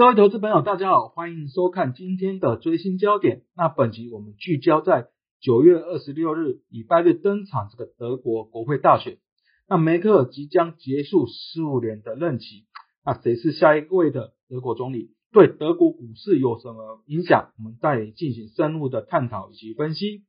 各位投资朋友，大家好，欢迎收看今天的追星焦点。那本集我们聚焦在九月二十六日礼拜日登场这个德国国会大选。那梅克尔即将结束十五年的任期，那谁是下一位的德国总理？对德国股市有什么影响？我们再进行深入的探讨以及分析。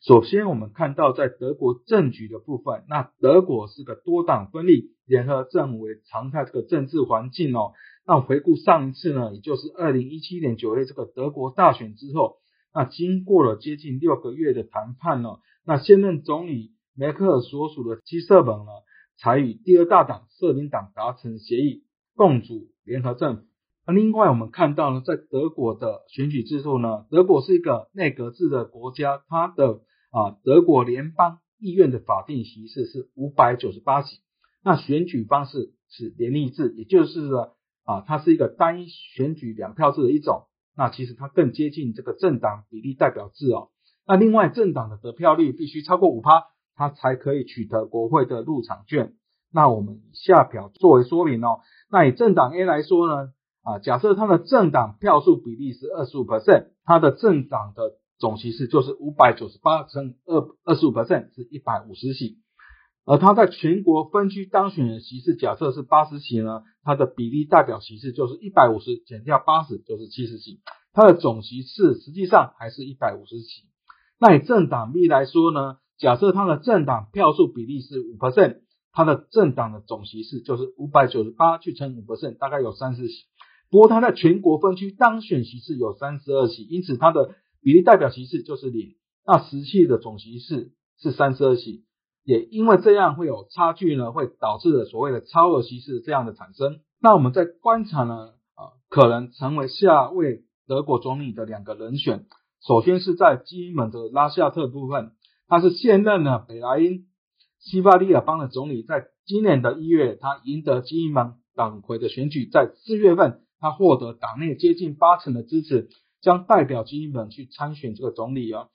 首先，我们看到在德国政局的部分，那德国是个多党分立、联合政府为常态这个政治环境哦。那回顾上一次呢，也就是二零一七年九月这个德国大选之后，那经过了接近六个月的谈判呢，那现任总理梅克尔所属的基社盟呢，才与第二大党社民党达成协议，共组联合政府。那另外我们看到呢，在德国的选举制度呢，德国是一个内阁制的国家，它的啊，德国联邦议院的法定席次是五百九十八席，那选举方式是联立制，也就是说啊，它是一个单一选举两票制的一种。那其实它更接近这个政党比例代表制哦。那另外政党的得票率必须超过五趴，它才可以取得国会的入场券。那我们下表作为说明哦。那以政党 A 来说呢，啊，假设它的政党票数比例是二十五 percent，它的政党的总席次就是五百九十八乘二二十五 percent 是一百五十席，而他在全国分区当选的席次假设是八十席呢，它的比例代表席次就是一百五十减掉八十就是七十席，它的总席次实际上还是一百五十席。那以政党 B 来说呢，假设它的政党票数比例是五 percent，它的政党的总席次就是五百九十八去乘五 percent，大概有三十席。不过它在全国分区当选席次有三十二席，因此它的比例代表席次就是零，那实际的总席次是三十二席，也因为这样会有差距呢，会导致了所谓的超额席次这样的产生。那我们在观察呢，啊，可能成为下位德国总理的两个人选，首先是在基门的拉夏特部分，他是现任的北莱茵西巴利亚邦的总理，在今年的一月，他赢得基门党魁的选举，在四月份，他获得党内接近八成的支持。将代表基本去参选这个总理啊，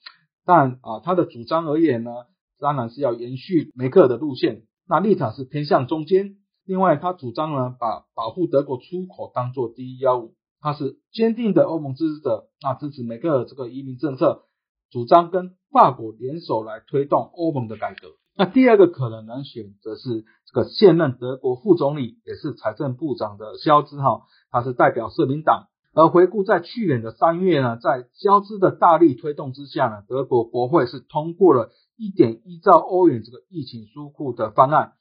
但啊他的主张而言呢，当然是要延续梅克尔的路线，那立场是偏向中间。另外，他主张呢把保护德国出口当做第一要务，他是坚定的欧盟支持者，那支持梅克尔这个移民政策，主张跟法国联手来推动欧盟的改革。那第二个可能能选择是这个现任德国副总理，也是财政部长的肖兹哈，他是代表社民党。而回顾在去年的三月呢，在肖兹的大力推动之下呢，德国国会是通过了一点一兆欧元这个疫情纾库的方案，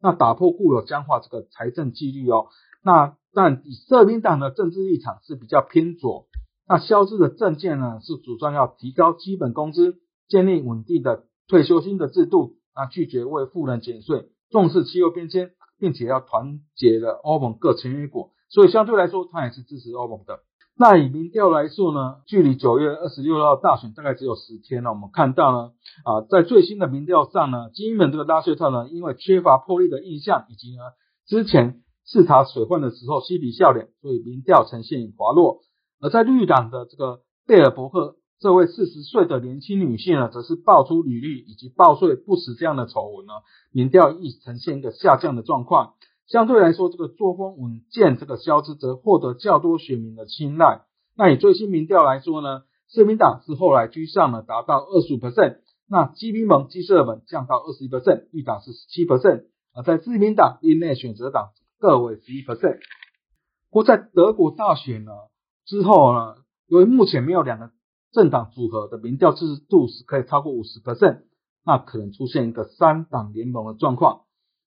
那打破固有僵化这个财政纪律哦。那但以社民党的政治立场是比较偏左，那肖兹的政见呢是主张要提高基本工资，建立稳定的退休金的制度，那拒绝为富人减税，重视气候变迁，并且要团结了欧盟各成员国。所以相对来说，他也是支持欧盟的。那以民调来说呢，距离九月二十六号大选大概只有十天了。我们看到呢，啊，在最新的民调上呢，基本这个拉谢特呢，因为缺乏破例的印象，以及呢之前视察水患的时候嬉皮笑脸，所以民调呈现滑落。而在绿党的这个贝尔伯克这位四十岁的年轻女性呢，则是爆出履历以及报税不实这样的丑闻呢，民调亦呈现一个下降的状况。相对来说，这个作风稳健，这个肖兹则获得较多选民的青睐。那以最新民调来说呢，社民党是后来居上了，达到二十五 percent。那基民盟、基社盟降到二十一 percent，绿党是十七 percent。而在自民党、另内选择党各为十一 percent。不过在德国大选呢之后呢，由于目前没有两个政党组合的民调支持度是可以超过五十 percent，那可能出现一个三党联盟的状况。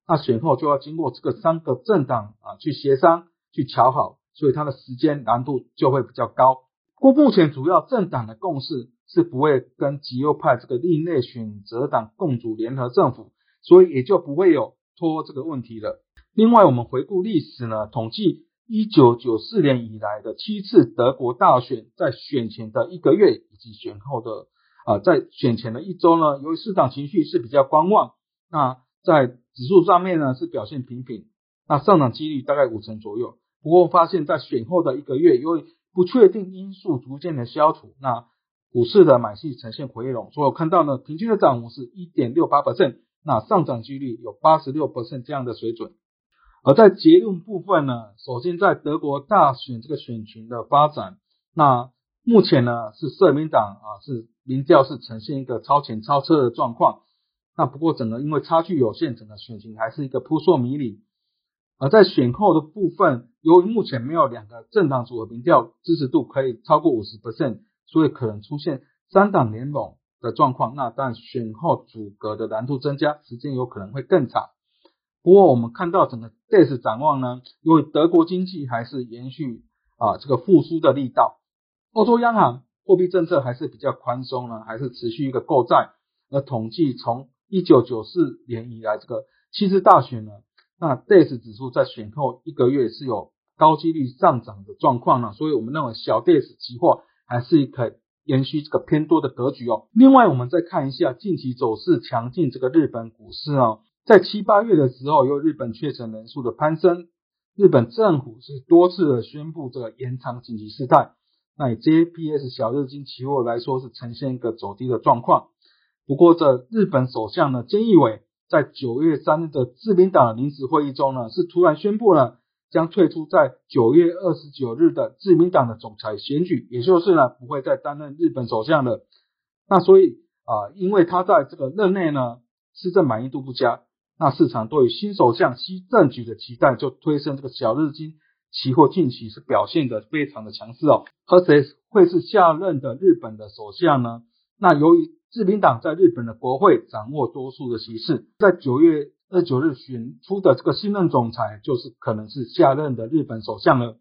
那选后就要经过这个三个政党啊去协商去调好，所以它的时间难度就会比较高。不过目前主要政党的共识是不会跟极右派这个另类选择党共组联合政府，所以也就不会有拖这个问题了。另外，我们回顾历史呢，统计一九九四年以来的七次德国大选，在选前的一个月以及选后的啊在选前的一周呢，由于市场情绪是比较观望，那在指数上面呢是表现平平，那上涨几率大概五成左右。不过发现，在选后的一个月，由于不确定因素逐渐的消除，那股市的买气呈现回笼。所以我看到呢，平均的涨幅是一点六八百分那上涨几率有八十六百分这样的水准。而在结论部分呢，首先在德国大选这个选群的发展，那目前呢是社民党啊是民调是呈现一个超前超车的状况，那不过整个因为差距有限，整个选情还是一个扑朔迷离。而在选后的部分，由于目前没有两个政党组合民调支持度可以超过五十 percent，所以可能出现三党联盟的状况。那但选后阻隔的难度增加，时间有可能会更长。不过我们看到整个 days 展望呢，因为德国经济还是延续啊这个复苏的力道，欧洲央行货币政策还是比较宽松呢，还是持续一个购债。而统计从一九九四年以来这个七次大选呢。那 days 指数在选后一个月是有高几率上涨的状况呢，所以我们认为小 days 期货还是可以延续这个偏多的格局哦。另外，我们再看一下近期走势强劲这个日本股市哦，在七八月的时候，由日本确诊人数的攀升，日本政府是多次的宣布这个延长紧急事态。那以 JPS 小日经期货来说，是呈现一个走低的状况。不过，这日本首相呢，菅义伟。在九月三日的自民党临时会议中呢，是突然宣布了将退出在九月二十九日的自民党的总裁选举，也就是呢不会再担任日本首相了。那所以啊，因为他在这个任内呢施政满意度不佳，那市场对于新首相新政局的期待就推升这个小日经期货近期是表现的非常的强势哦。而谁会是下任的日本的首相呢？那由于自民党在日本的国会掌握多数的席次，在九月二九日选出的这个新任总裁，就是可能是下任的日本首相了。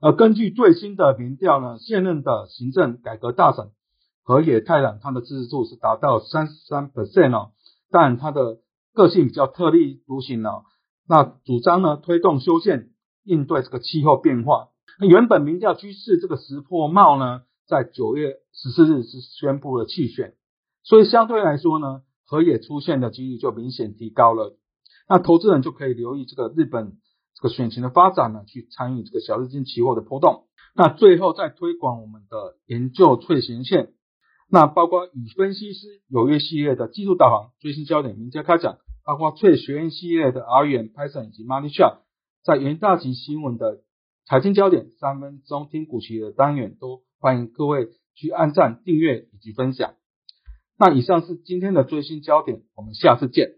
而根据最新的民调呢，现任的行政改革大臣河野太郎，他的支持度是达到三十三 percent 哦，但他的个性比较特立独行哦，那主张呢推动修宪，应对这个气候变化。那原本民调趋势这个石破茂呢，在九月十四日是宣布了弃选。所以相对来说呢，河野出现的几率就明显提高了。那投资人就可以留意这个日本这个选情的发展呢，去参与这个小日经期货的波动。那最后再推广我们的研究脆弦线，那包括与分析师有约系列的技术导航、最新焦点、名家开讲，包括翠学院系列的 R 元、Python 以及 Money Shot，在元大级新闻的财经焦点三分钟听股期的单元，都欢迎各位去按赞、订阅以及分享。那以上是今天的最新焦点，我们下次见。